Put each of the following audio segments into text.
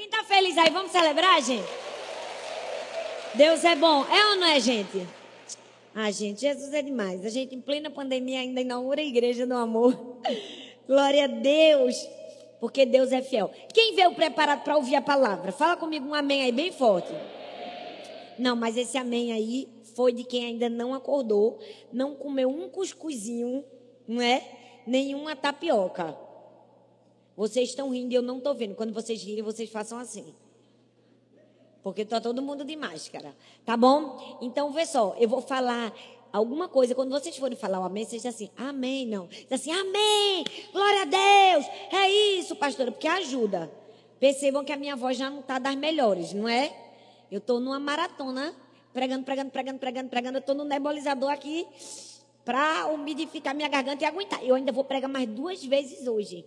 Quem tá feliz aí, vamos celebrar, gente? Deus é bom. É ou não é, gente? Ah, gente, Jesus é demais. A gente, em plena pandemia, ainda inaugura a igreja do amor. Glória a Deus. Porque Deus é fiel. Quem veio preparado para ouvir a palavra? Fala comigo um amém aí, bem forte. Não, mas esse amém aí foi de quem ainda não acordou, não comeu um cuscuzinho, não é? Nenhuma tapioca. Vocês estão rindo e eu não estou vendo. Quando vocês rirem, vocês façam assim. Porque está todo mundo de máscara. Tá bom? Então, vê só. Eu vou falar alguma coisa. Quando vocês forem falar o amém, vocês dizem assim, amém, não. Diz assim, amém, glória a Deus. É isso, pastora, porque ajuda. Percebam que a minha voz já não está das melhores, não é? Eu estou numa maratona, pregando, pregando, pregando, pregando, pregando. Eu estou no nebulizador aqui para umidificar minha garganta e aguentar. Eu ainda vou pregar mais duas vezes hoje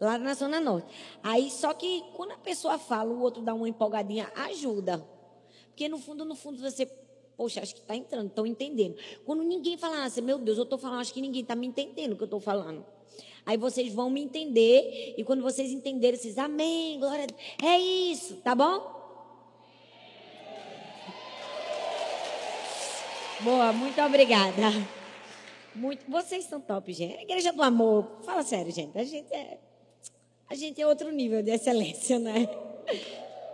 lá na Zona Norte. Aí, só que quando a pessoa fala, o outro dá uma empolgadinha, ajuda. Porque no fundo, no fundo, você, poxa, acho que está entrando, estão entendendo. Quando ninguém fala assim, meu Deus, eu estou falando, acho que ninguém está me entendendo o que eu estou falando. Aí vocês vão me entender, e quando vocês entenderem, vocês, amém, glória a Deus. É isso, tá bom? Boa, muito obrigada. Muito, vocês são top, gente. Igreja do Amor, fala sério, gente. A gente é a gente é outro nível de excelência, né?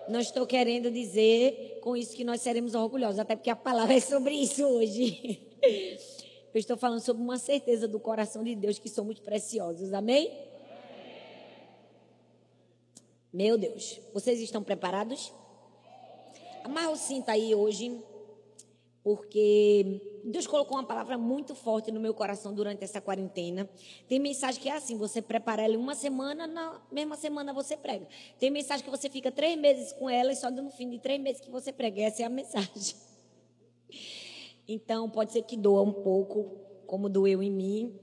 Não estou querendo dizer com isso que nós seremos orgulhosos, até porque a palavra é sobre isso hoje. Eu estou falando sobre uma certeza do coração de Deus que somos preciosos, amém? Meu Deus, vocês estão preparados? Amarra o cinto aí hoje porque Deus colocou uma palavra muito forte no meu coração durante essa quarentena. Tem mensagem que é assim: você prepara ela uma semana, na mesma semana você prega. Tem mensagem que você fica três meses com ela e só no fim de três meses que você prega. Essa é a mensagem. Então, pode ser que doa um pouco, como doeu em mim.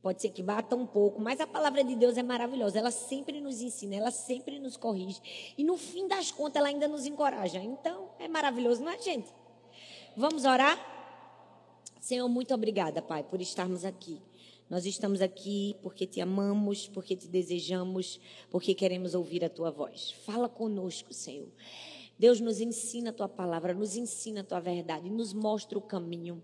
Pode ser que bata um pouco, mas a palavra de Deus é maravilhosa. Ela sempre nos ensina, ela sempre nos corrige. E no fim das contas, ela ainda nos encoraja. Então, é maravilhoso, não é, gente? Vamos orar? Senhor, muito obrigada, Pai, por estarmos aqui. Nós estamos aqui porque te amamos, porque te desejamos, porque queremos ouvir a tua voz. Fala conosco, Senhor. Deus nos ensina a tua palavra, nos ensina a tua verdade, nos mostra o caminho.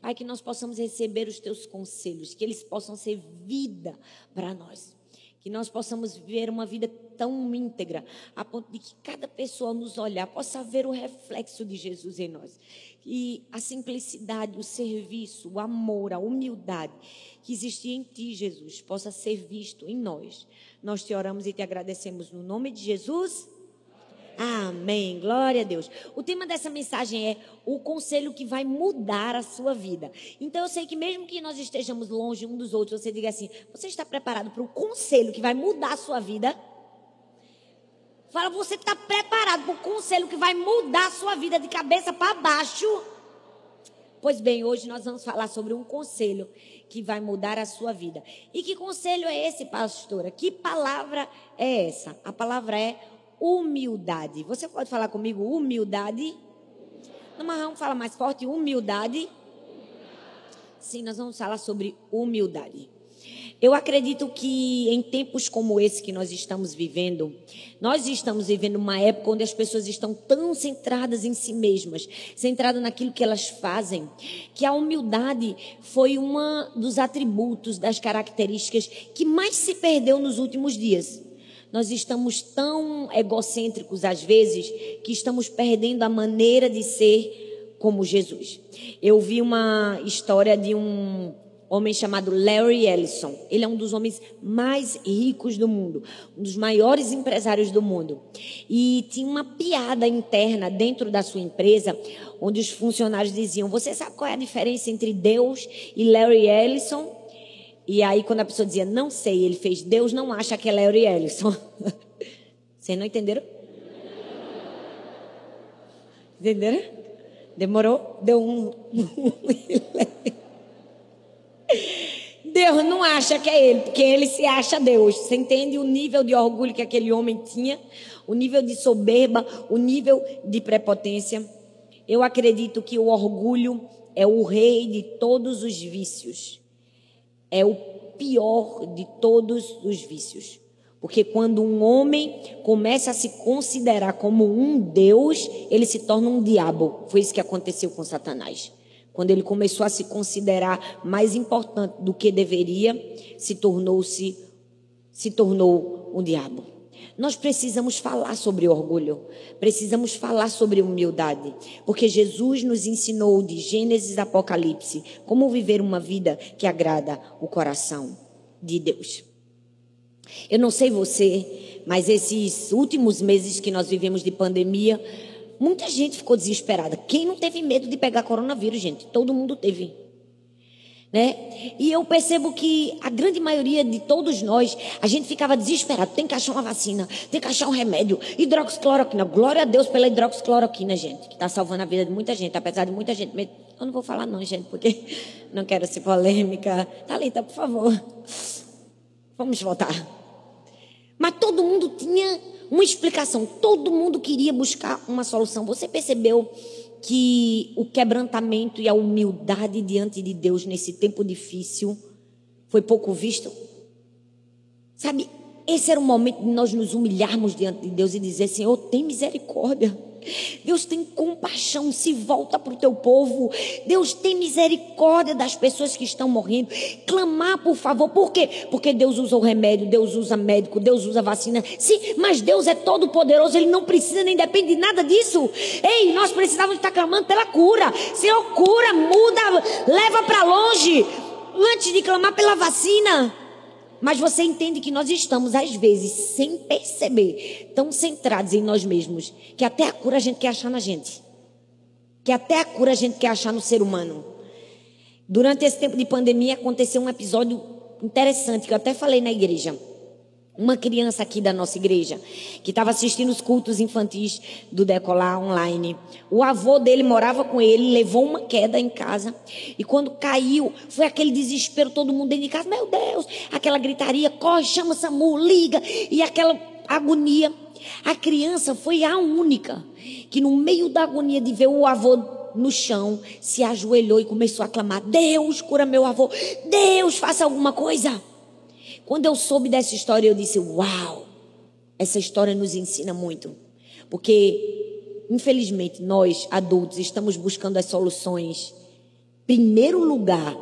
Pai, que nós possamos receber os teus conselhos, que eles possam ser vida para nós. Que nós possamos viver uma vida tão íntegra, a ponto de que cada pessoa nos olhar possa ver o reflexo de Jesus em nós e a simplicidade, o serviço, o amor, a humildade que existia em ti, Jesus, possa ser visto em nós. Nós te oramos e te agradecemos no nome de Jesus. Amém. Glória a Deus. O tema dessa mensagem é o conselho que vai mudar a sua vida. Então eu sei que mesmo que nós estejamos longe um dos outros, você diga assim: você está preparado para o conselho que vai mudar a sua vida? Fala, você está preparado para o conselho que vai mudar a sua vida de cabeça para baixo? Pois bem, hoje nós vamos falar sobre um conselho que vai mudar a sua vida. E que conselho é esse, pastora? Que palavra é essa? A palavra é humildade. Você pode falar comigo humildade? Não, mas vamos falar mais forte, humildade. Sim, nós vamos falar sobre humildade. Eu acredito que em tempos como esse que nós estamos vivendo, nós estamos vivendo uma época onde as pessoas estão tão centradas em si mesmas, centradas naquilo que elas fazem, que a humildade foi um dos atributos, das características que mais se perdeu nos últimos dias. Nós estamos tão egocêntricos às vezes que estamos perdendo a maneira de ser como Jesus. Eu vi uma história de um homem chamado Larry Ellison. Ele é um dos homens mais ricos do mundo, um dos maiores empresários do mundo. E tinha uma piada interna dentro da sua empresa, onde os funcionários diziam: Você sabe qual é a diferença entre Deus e Larry Ellison? E aí, quando a pessoa dizia: Não sei, ele fez: Deus não acha que é Larry Ellison. Vocês não entenderam? Entenderam? Demorou? Deu um. Deus não acha que é ele, porque ele se acha Deus. Você entende o nível de orgulho que aquele homem tinha? O nível de soberba, o nível de prepotência? Eu acredito que o orgulho é o rei de todos os vícios. É o pior de todos os vícios. Porque quando um homem começa a se considerar como um Deus, ele se torna um diabo. Foi isso que aconteceu com Satanás. Quando ele começou a se considerar mais importante do que deveria, se tornou-se se tornou um diabo. Nós precisamos falar sobre orgulho, precisamos falar sobre humildade, porque Jesus nos ensinou de Gênesis Apocalipse como viver uma vida que agrada o coração de Deus. Eu não sei você, mas esses últimos meses que nós vivemos de pandemia, muita gente ficou desesperada. Quem não teve medo de pegar coronavírus, gente? Todo mundo teve. Né? E eu percebo que a grande maioria de todos nós, a gente ficava desesperado. Tem que achar uma vacina, tem que achar um remédio, hidroxicloroquina. Glória a Deus pela hidroxicloroquina, gente, que está salvando a vida de muita gente, apesar de muita gente. Eu não vou falar não, gente, porque não quero ser polêmica. Thalita, por favor. Vamos voltar. Mas todo mundo tinha uma explicação, todo mundo queria buscar uma solução. Você percebeu que o quebrantamento e a humildade diante de Deus nesse tempo difícil foi pouco visto? Sabe, esse era o momento de nós nos humilharmos diante de Deus e dizer: Senhor, tem misericórdia. Deus tem compaixão, se volta para o teu povo. Deus tem misericórdia das pessoas que estão morrendo. Clamar, por favor. Por quê? Porque Deus usa o remédio, Deus usa médico, Deus usa vacina. Sim, mas Deus é todo poderoso, Ele não precisa nem depende de nada disso. Ei, nós precisávamos estar clamando pela cura. Senhor, cura, muda, leva para longe. Antes de clamar pela vacina. Mas você entende que nós estamos, às vezes, sem perceber, tão centrados em nós mesmos, que até a cura a gente quer achar na gente. Que até a cura a gente quer achar no ser humano. Durante esse tempo de pandemia aconteceu um episódio interessante que eu até falei na igreja uma criança aqui da nossa igreja que estava assistindo os cultos infantis do Decolar online. O avô dele morava com ele, levou uma queda em casa e quando caiu, foi aquele desespero, todo mundo dentro de casa, meu Deus, aquela gritaria, corre, chama SAMU, liga e aquela agonia. A criança foi a única que no meio da agonia de ver o avô no chão, se ajoelhou e começou a clamar: Deus, cura meu avô, Deus, faça alguma coisa. Quando eu soube dessa história, eu disse: Uau, essa história nos ensina muito. Porque, infelizmente, nós, adultos, estamos buscando as soluções, primeiro lugar,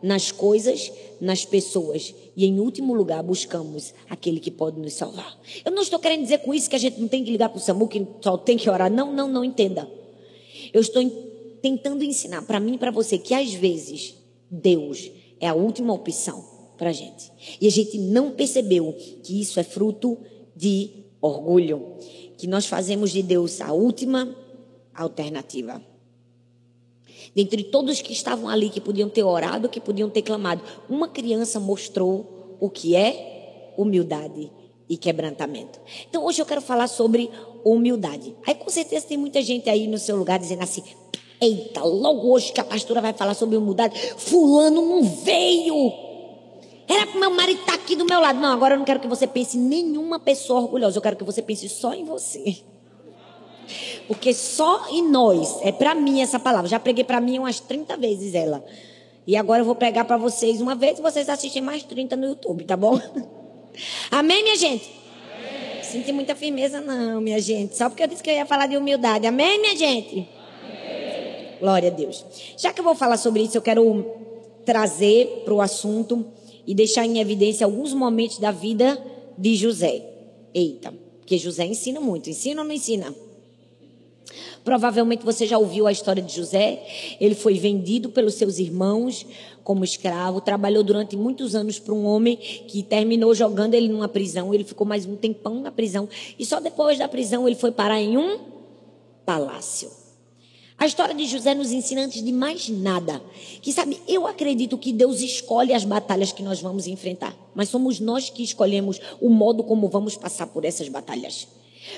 nas coisas, nas pessoas. E, em último lugar, buscamos aquele que pode nos salvar. Eu não estou querendo dizer com isso que a gente não tem que ligar para o SAMU, que só tem que orar. Não, não, não entenda. Eu estou tentando ensinar para mim e para você que, às vezes, Deus é a última opção para a gente. E a gente não percebeu que isso é fruto de orgulho, que nós fazemos de Deus a última alternativa. Dentre todos que estavam ali, que podiam ter orado, que podiam ter clamado, uma criança mostrou o que é humildade e quebrantamento. Então hoje eu quero falar sobre humildade. Aí com certeza tem muita gente aí no seu lugar dizendo assim: Eita, logo hoje que a pastora vai falar sobre humildade, fulano não veio. Era para meu marido estar tá aqui do meu lado. Não, agora eu não quero que você pense em nenhuma pessoa orgulhosa. Eu quero que você pense só em você. Porque só em nós, é para mim essa palavra. Já preguei para mim umas 30 vezes ela. E agora eu vou pregar para vocês uma vez e vocês assistem mais 30 no YouTube, tá bom? Amém, minha gente? Amém. Senti muita firmeza, não, minha gente. Só porque eu disse que eu ia falar de humildade. Amém, minha gente? Amém. Glória a Deus. Já que eu vou falar sobre isso, eu quero trazer para o assunto e deixar em evidência alguns momentos da vida de José. Eita, porque José ensina muito. Ensina ou não ensina? Provavelmente você já ouviu a história de José. Ele foi vendido pelos seus irmãos como escravo, trabalhou durante muitos anos para um homem que terminou jogando ele numa prisão. Ele ficou mais um tempão na prisão e só depois da prisão ele foi parar em um palácio. A história de José nos ensina antes de mais nada que, sabe, eu acredito que Deus escolhe as batalhas que nós vamos enfrentar, mas somos nós que escolhemos o modo como vamos passar por essas batalhas.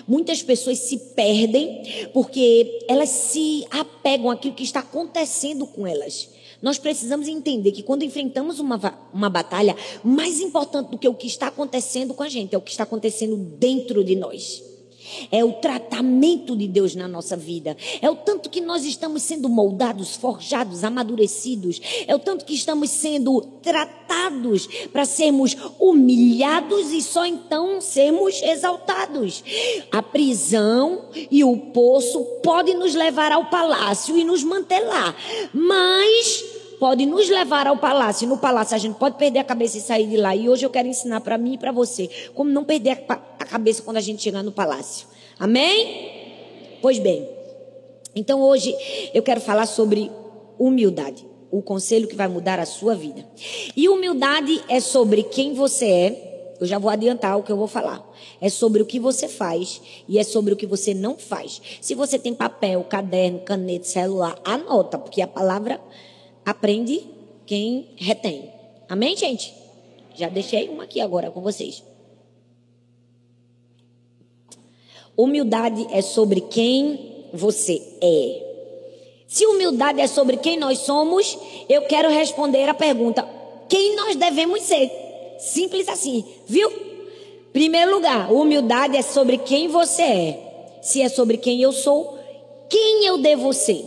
Muitas pessoas se perdem porque elas se apegam àquilo que está acontecendo com elas. Nós precisamos entender que quando enfrentamos uma, uma batalha, mais importante do que o que está acontecendo com a gente é o que está acontecendo dentro de nós. É o tratamento de Deus na nossa vida. É o tanto que nós estamos sendo moldados, forjados, amadurecidos. É o tanto que estamos sendo tratados para sermos humilhados e só então sermos exaltados. A prisão e o poço podem nos levar ao palácio e nos manter lá. Mas pode nos levar ao palácio. No palácio a gente pode perder a cabeça e sair de lá. E hoje eu quero ensinar para mim e para você como não perder a, cabeça quando a gente chegar no palácio. Amém? Pois bem. Então hoje eu quero falar sobre humildade, o conselho que vai mudar a sua vida. E humildade é sobre quem você é. Eu já vou adiantar o que eu vou falar. É sobre o que você faz e é sobre o que você não faz. Se você tem papel, caderno, caneta, celular, anota, porque a palavra aprende quem retém. Amém, gente? Já deixei uma aqui agora com vocês. Humildade é sobre quem você é. Se humildade é sobre quem nós somos, eu quero responder a pergunta: quem nós devemos ser? Simples assim, viu? Primeiro lugar, humildade é sobre quem você é. Se é sobre quem eu sou, quem eu devo ser?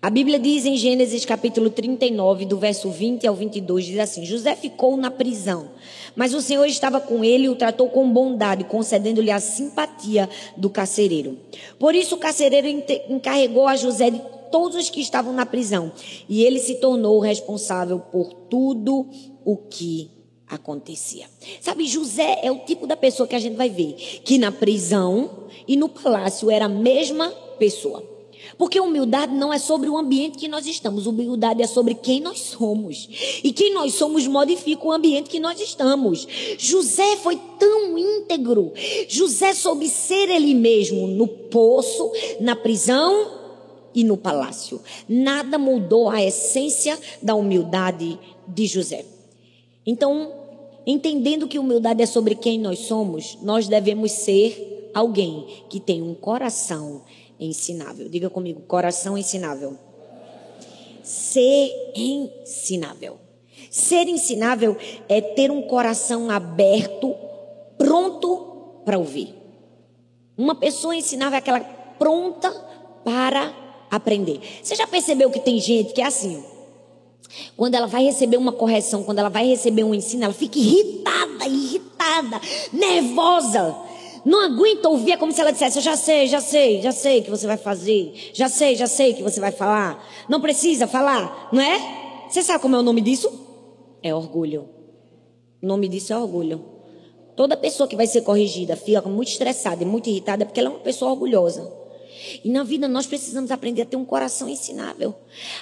A Bíblia diz em Gênesis capítulo 39, do verso 20 ao 22, diz assim: José ficou na prisão, mas o Senhor estava com ele e o tratou com bondade, concedendo-lhe a simpatia do carcereiro. Por isso o carcereiro encarregou a José de todos os que estavam na prisão, e ele se tornou responsável por tudo o que acontecia. Sabe, José é o tipo da pessoa que a gente vai ver que na prisão e no palácio era a mesma pessoa. Porque humildade não é sobre o ambiente que nós estamos, humildade é sobre quem nós somos. E quem nós somos modifica o ambiente que nós estamos. José foi tão íntegro. José soube ser ele mesmo no poço, na prisão e no palácio. Nada mudou a essência da humildade de José. Então, entendendo que humildade é sobre quem nós somos, nós devemos ser alguém que tem um coração ensinável. Diga comigo, coração ensinável. Ser ensinável. Ser ensinável é ter um coração aberto, pronto para ouvir. Uma pessoa ensinável é aquela pronta para aprender. Você já percebeu que tem gente que é assim? Quando ela vai receber uma correção, quando ela vai receber um ensino, ela fica irritada, irritada, nervosa. Não aguenta ouvir, é como se ela dissesse: Eu já sei, já sei, já sei que você vai fazer, já sei, já sei que você vai falar. Não precisa falar, não é? Você sabe como é o nome disso? É orgulho. O nome disso é orgulho. Toda pessoa que vai ser corrigida fica muito estressada e muito irritada porque ela é uma pessoa orgulhosa. E na vida nós precisamos aprender a ter um coração ensinável.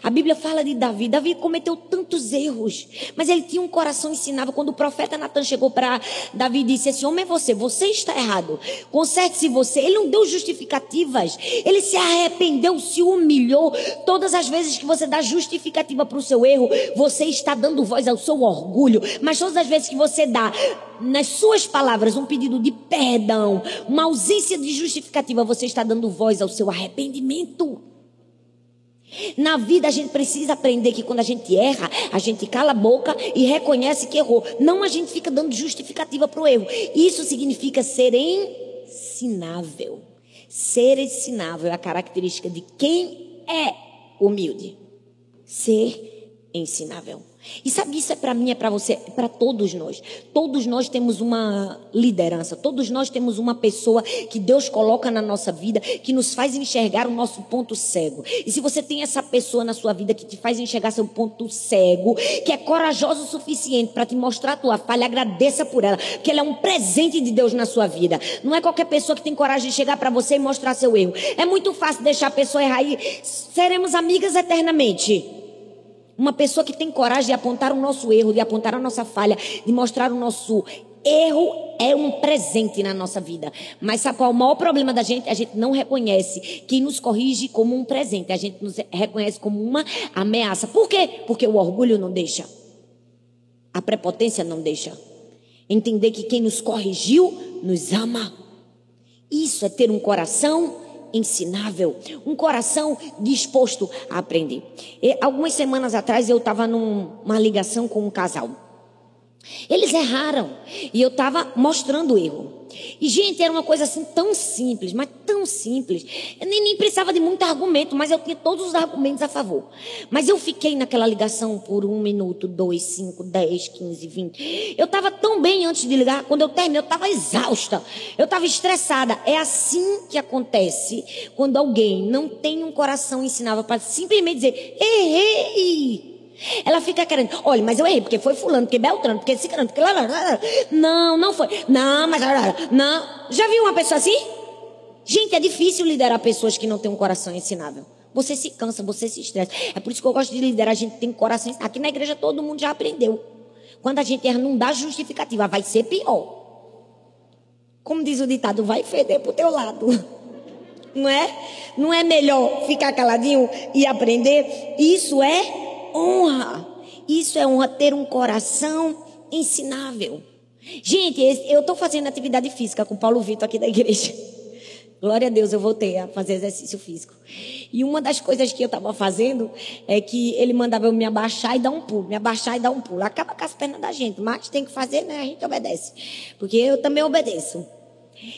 A Bíblia fala de Davi. Davi cometeu tantos erros, mas ele tinha um coração ensinável. Quando o profeta Natan chegou para Davi e disse: Esse homem é você, você está errado. Conserte-se você. Ele não deu justificativas. Ele se arrependeu, se humilhou. Todas as vezes que você dá justificativa para o seu erro, você está dando voz ao seu orgulho. Mas todas as vezes que você dá nas suas palavras um pedido de perdão, uma ausência de justificativa, você está dando voz ao seu arrependimento. Na vida a gente precisa aprender que quando a gente erra, a gente cala a boca e reconhece que errou. Não a gente fica dando justificativa para o erro. Isso significa ser ensinável. Ser ensinável é a característica de quem é humilde. Ser ensinável. E sabe, isso é para mim, é para você, é para todos nós. Todos nós temos uma liderança, todos nós temos uma pessoa que Deus coloca na nossa vida que nos faz enxergar o nosso ponto cego. E se você tem essa pessoa na sua vida que te faz enxergar seu ponto cego, que é corajoso o suficiente para te mostrar a tua falha, agradeça por ela, porque ela é um presente de Deus na sua vida. Não é qualquer pessoa que tem coragem de chegar para você e mostrar seu erro. É muito fácil deixar a pessoa errar e seremos amigas eternamente. Uma pessoa que tem coragem de apontar o nosso erro, de apontar a nossa falha, de mostrar o nosso erro é um presente na nossa vida. Mas sabe qual é o maior problema da gente? A gente não reconhece quem nos corrige como um presente. A gente nos reconhece como uma ameaça. Por quê? Porque o orgulho não deixa. A prepotência não deixa. Entender que quem nos corrigiu nos ama. Isso é ter um coração ensinável, um coração disposto a aprender. E, algumas semanas atrás eu estava numa ligação com um casal. Eles erraram. E eu estava mostrando o erro. E, gente, era uma coisa assim tão simples, mas tão simples. Eu nem, nem, precisava de muito argumento, mas eu tinha todos os argumentos a favor. Mas eu fiquei naquela ligação por um minuto, dois, cinco, dez, quinze, vinte. Eu estava tão bem antes de ligar, quando eu terminei, eu estava exausta. Eu estava estressada. É assim que acontece quando alguém não tem um coração ensinável para simplesmente dizer: errei. Ela fica querendo, olha, mas eu errei, porque foi fulano, porque Beltrano, porque Cicrano, porque... Não, não foi. Não, mas... Não. Já viu uma pessoa assim? Gente, é difícil liderar pessoas que não têm um coração ensinável. Você se cansa, você se estressa. É por isso que eu gosto de liderar a gente tem coração ensinável. Aqui na igreja todo mundo já aprendeu. Quando a gente erra, não dá justificativa, vai ser pior. Como diz o ditado, vai feder pro teu lado. Não é? Não é melhor ficar caladinho e aprender? Isso é honra. Isso é honra, ter um coração ensinável. Gente, eu estou fazendo atividade física com o Paulo Vitor aqui da igreja. Glória a Deus, eu voltei a fazer exercício físico. E uma das coisas que eu estava fazendo é que ele mandava eu me abaixar e dar um pulo, me abaixar e dar um pulo. Acaba com as pernas da gente, mas tem que fazer, né? A gente obedece. Porque eu também obedeço.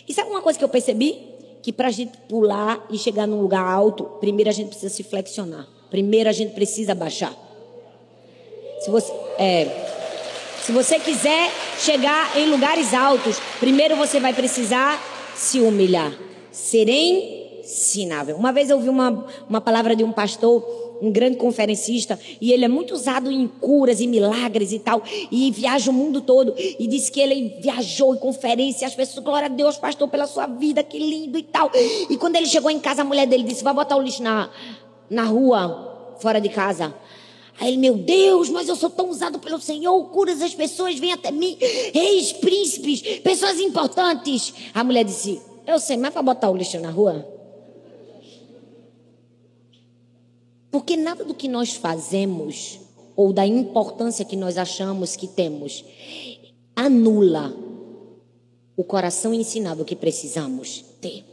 E sabe uma coisa que eu percebi? Que para a gente pular e chegar num lugar alto, primeiro a gente precisa se flexionar. Primeiro a gente precisa baixar. Se você, é, se você quiser chegar em lugares altos, primeiro você vai precisar se humilhar, ser ensinável. Uma vez eu ouvi uma, uma palavra de um pastor um grande conferencista, e ele é muito usado em curas e milagres e tal, e viaja o mundo todo, e disse que ele viajou em conferência, as pessoas, glória a Deus, pastor, pela sua vida, que lindo e tal. E quando ele chegou em casa, a mulher dele disse: vai botar o lixo na, na rua, fora de casa. Aí ele, meu Deus, mas eu sou tão usado pelo Senhor, curas as pessoas, vem até mim, reis, príncipes, pessoas importantes. A mulher disse, eu sei, mas para botar o lixo na rua? Porque nada do que nós fazemos, ou da importância que nós achamos que temos, anula o coração ensinado que precisamos ter.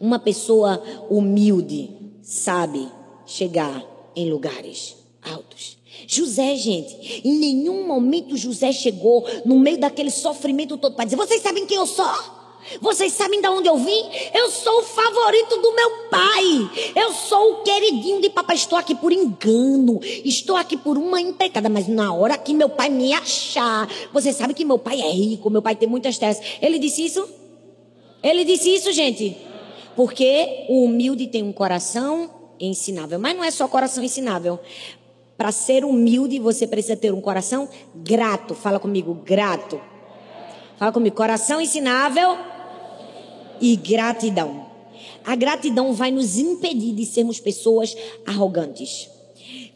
Uma pessoa humilde sabe chegar em lugares altos. José, gente, em nenhum momento José chegou no meio daquele sofrimento todo para dizer: Vocês sabem quem eu sou? Vocês sabem de onde eu vim? Eu sou o favorito do meu pai. Eu sou o queridinho de papai. Estou aqui por engano. Estou aqui por uma empregada. Mas na hora que meu pai me achar, você sabe que meu pai é rico, meu pai tem muitas terras. Ele disse isso? Ele disse isso, gente? Porque o humilde tem um coração ensinável. Mas não é só coração ensinável. Para ser humilde, você precisa ter um coração grato. Fala comigo, grato. Fala comigo, coração ensinável e gratidão. A gratidão vai nos impedir de sermos pessoas arrogantes.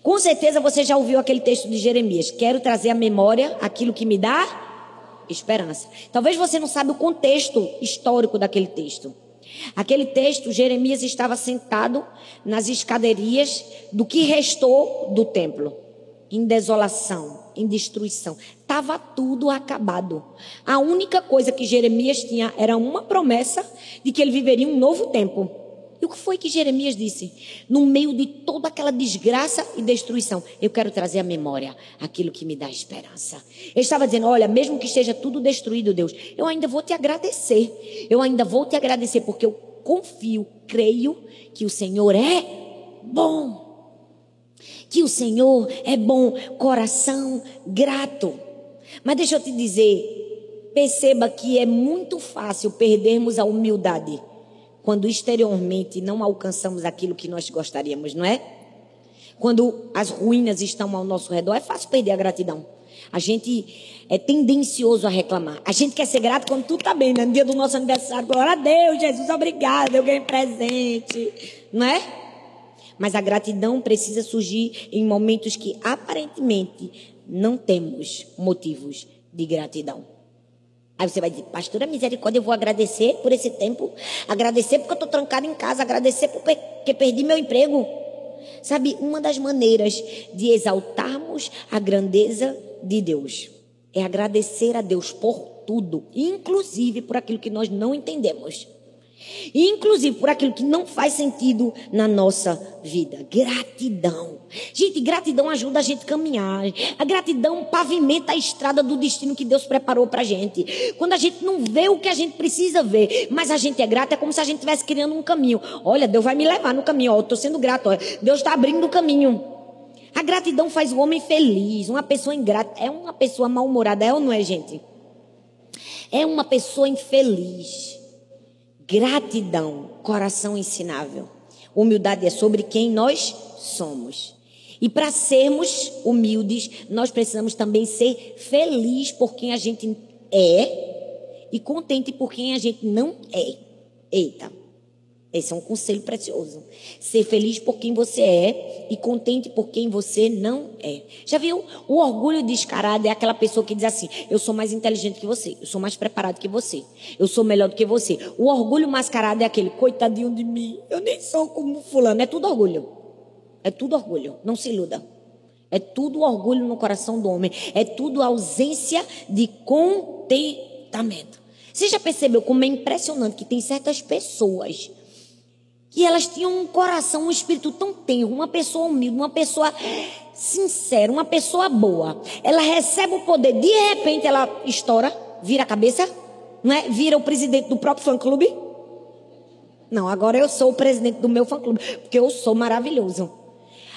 Com certeza você já ouviu aquele texto de Jeremias. Quero trazer à memória aquilo que me dá esperança. Talvez você não saiba o contexto histórico daquele texto. Aquele texto, Jeremias estava sentado nas escadarias do que restou do templo, em desolação, em destruição. Estava tudo acabado. A única coisa que Jeremias tinha era uma promessa de que ele viveria um novo tempo. E o que foi que Jeremias disse? No meio de toda aquela desgraça e destruição, eu quero trazer à memória aquilo que me dá esperança. Ele estava dizendo: Olha, mesmo que esteja tudo destruído, Deus, eu ainda vou te agradecer. Eu ainda vou te agradecer porque eu confio, creio que o Senhor é bom. Que o Senhor é bom, coração grato. Mas deixa eu te dizer, perceba que é muito fácil perdermos a humildade quando exteriormente não alcançamos aquilo que nós gostaríamos, não é? Quando as ruínas estão ao nosso redor, é fácil perder a gratidão. A gente é tendencioso a reclamar. A gente quer ser grato quando tudo está bem, né? No dia do nosso aniversário, glória a Deus, Jesus, obrigado, eu ganhei presente, não é? Mas a gratidão precisa surgir em momentos que aparentemente não temos motivos de gratidão. Aí você vai dizer, pastora misericórdia, eu vou agradecer por esse tempo, agradecer porque eu estou trancado em casa, agradecer porque perdi meu emprego. Sabe, uma das maneiras de exaltarmos a grandeza de Deus é agradecer a Deus por tudo, inclusive por aquilo que nós não entendemos. Inclusive por aquilo que não faz sentido na nossa vida. Gratidão. Gente, gratidão ajuda a gente a caminhar. A gratidão pavimenta a estrada do destino que Deus preparou pra gente. Quando a gente não vê o que a gente precisa ver, mas a gente é grato, é como se a gente estivesse criando um caminho. Olha, Deus vai me levar no caminho. Ó, eu tô sendo grato. Ó. Deus está abrindo o caminho. A gratidão faz o homem feliz. Uma pessoa ingrata é uma pessoa mal-humorada, é ou não é, gente? É uma pessoa infeliz. Gratidão, coração ensinável. Humildade é sobre quem nós somos. E para sermos humildes, nós precisamos também ser felizes por quem a gente é e contente por quem a gente não é. Eita. Esse é um conselho precioso. Ser feliz por quem você é e contente por quem você não é. Já viu? O orgulho descarado é aquela pessoa que diz assim: eu sou mais inteligente que você, eu sou mais preparado que você, eu sou melhor do que você. O orgulho mascarado é aquele, coitadinho de mim, eu nem sou como fulano. É tudo orgulho. É tudo orgulho. Não se iluda. É tudo orgulho no coração do homem. É tudo ausência de contentamento. Você já percebeu como é impressionante que tem certas pessoas que elas tinham um coração, um espírito tão tenro, uma pessoa humilde, uma pessoa sincera, uma pessoa boa. Ela recebe o poder, de repente ela estoura, vira a cabeça, não é? Vira o presidente do próprio fã clube. Não, agora eu sou o presidente do meu fã clube, porque eu sou maravilhoso.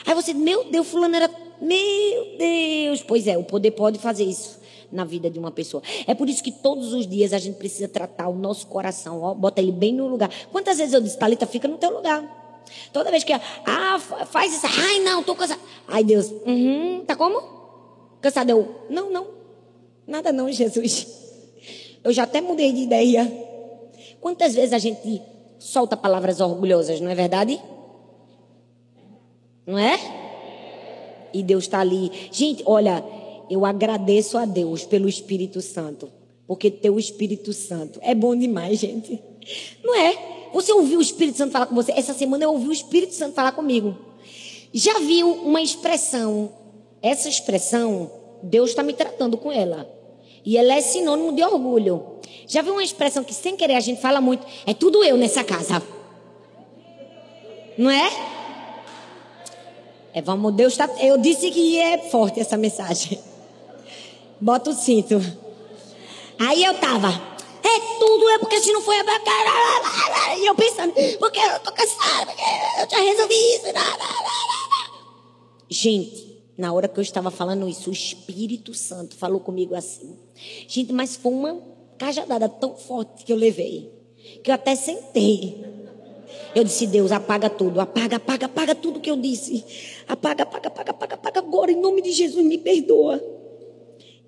Aí você, meu Deus, fulano era, meu Deus, pois é, o poder pode fazer isso na vida de uma pessoa. É por isso que todos os dias a gente precisa tratar o nosso coração, ó, bota ele bem no lugar. Quantas vezes eu disse, Thalita, fica no teu lugar. Toda vez que, ah, faz isso, ai não, tô cansada. Ai Deus, uhum, tá como? Cansada eu, não, não, nada não, Jesus. Eu já até mudei de ideia. Quantas vezes a gente solta palavras orgulhosas, não é verdade? Não é? E Deus está ali. Gente, olha, eu agradeço a Deus pelo Espírito Santo. Porque ter o Espírito Santo é bom demais, gente. Não é? Você ouviu o Espírito Santo falar com você? Essa semana eu ouvi o Espírito Santo falar comigo. Já viu uma expressão? Essa expressão, Deus está me tratando com ela. E ela é sinônimo de orgulho. Já viu uma expressão que sem querer a gente fala muito? É tudo eu nessa casa. Não é? É, vamos, Deus está. Eu disse que é forte essa mensagem. Bota o cinto. Aí eu tava, é tudo, é porque se não foi a E eu pensando, porque eu tô cansada, porque eu já resolvi isso. Gente, na hora que eu estava falando isso, o Espírito Santo falou comigo assim. Gente, mas foi uma cajadada tão forte que eu levei, que eu até sentei. Eu disse, Deus, apaga tudo, apaga, apaga, apaga tudo que eu disse. Apaga, apaga, apaga, apaga, apaga agora, em nome de Jesus, me perdoa.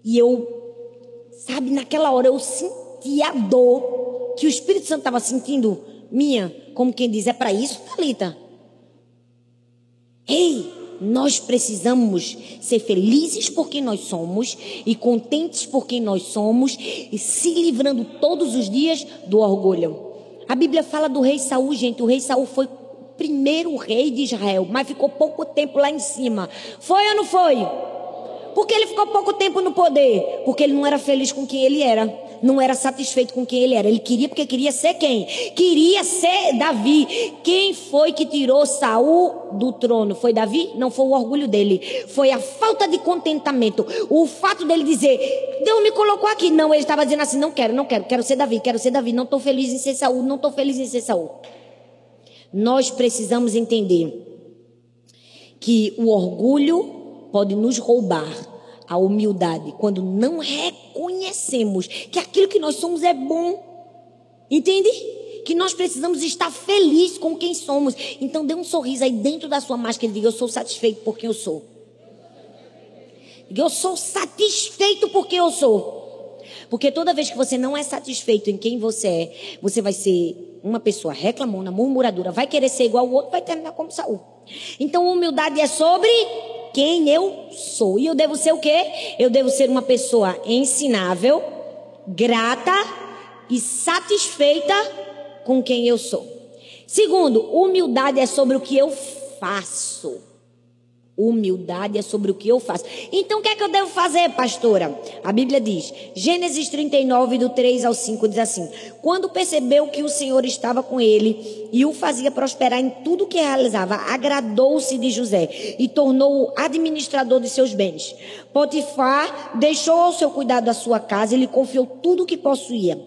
E eu, sabe, naquela hora eu senti a dor que o Espírito Santo estava sentindo minha, como quem diz, é para isso, Thalita. Ei, nós precisamos ser felizes por quem nós somos e contentes por quem nós somos e se livrando todos os dias do orgulho. A Bíblia fala do rei Saul, gente. O rei Saul foi o primeiro rei de Israel, mas ficou pouco tempo lá em cima. Foi ou não foi? Porque ele ficou pouco tempo no poder? Porque ele não era feliz com quem ele era. Não era satisfeito com quem ele era. Ele queria porque queria ser quem? Queria ser Davi. Quem foi que tirou Saul do trono? Foi Davi? Não foi o orgulho dele. Foi a falta de contentamento. O fato dele dizer, Deus me colocou aqui. Não, ele estava dizendo assim, não quero, não quero, quero ser Davi, quero ser Davi. Não estou feliz em ser Saul, não estou feliz em ser Saul. Nós precisamos entender que o orgulho pode nos roubar a humildade quando não reconhecemos que aquilo que nós somos é bom. Entende? Que nós precisamos estar felizes com quem somos. Então dê um sorriso aí dentro da sua máscara e diga: Eu sou satisfeito por quem eu sou. Eu sou satisfeito por quem eu sou. Porque toda vez que você não é satisfeito em quem você é, você vai ser uma pessoa reclamona, murmuradora, vai querer ser igual ao outro, vai terminar como Saul. Então, humildade é sobre quem eu sou. E eu devo ser o quê? Eu devo ser uma pessoa ensinável, grata e satisfeita com quem eu sou. Segundo, humildade é sobre o que eu faço. Humildade é sobre o que eu faço. Então o que é que eu devo fazer, pastora? A Bíblia diz, Gênesis 39, do 3 ao 5, diz assim: Quando percebeu que o Senhor estava com ele e o fazia prosperar em tudo que realizava, agradou-se de José e tornou-o administrador de seus bens. Potifar deixou ao seu cuidado a sua casa e lhe confiou tudo o que possuía.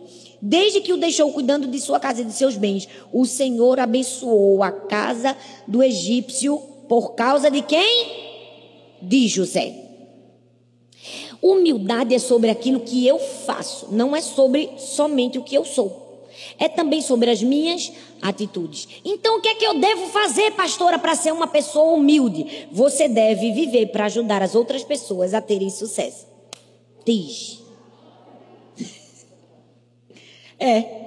Desde que o deixou cuidando de sua casa e de seus bens, o Senhor abençoou a casa do egípcio por causa de quem? De José. Humildade é sobre aquilo que eu faço, não é sobre somente o que eu sou. É também sobre as minhas atitudes. Então, o que é que eu devo fazer, pastora, para ser uma pessoa humilde? Você deve viver para ajudar as outras pessoas a terem sucesso. Diz. É.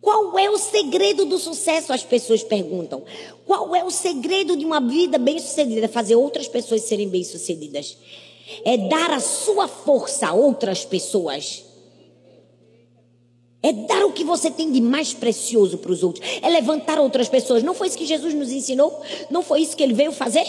Qual é o segredo do sucesso? As pessoas perguntam. Qual é o segredo de uma vida bem-sucedida? Fazer outras pessoas serem bem-sucedidas. É dar a sua força a outras pessoas. É dar o que você tem de mais precioso para os outros. É levantar outras pessoas. Não foi isso que Jesus nos ensinou? Não foi isso que ele veio fazer?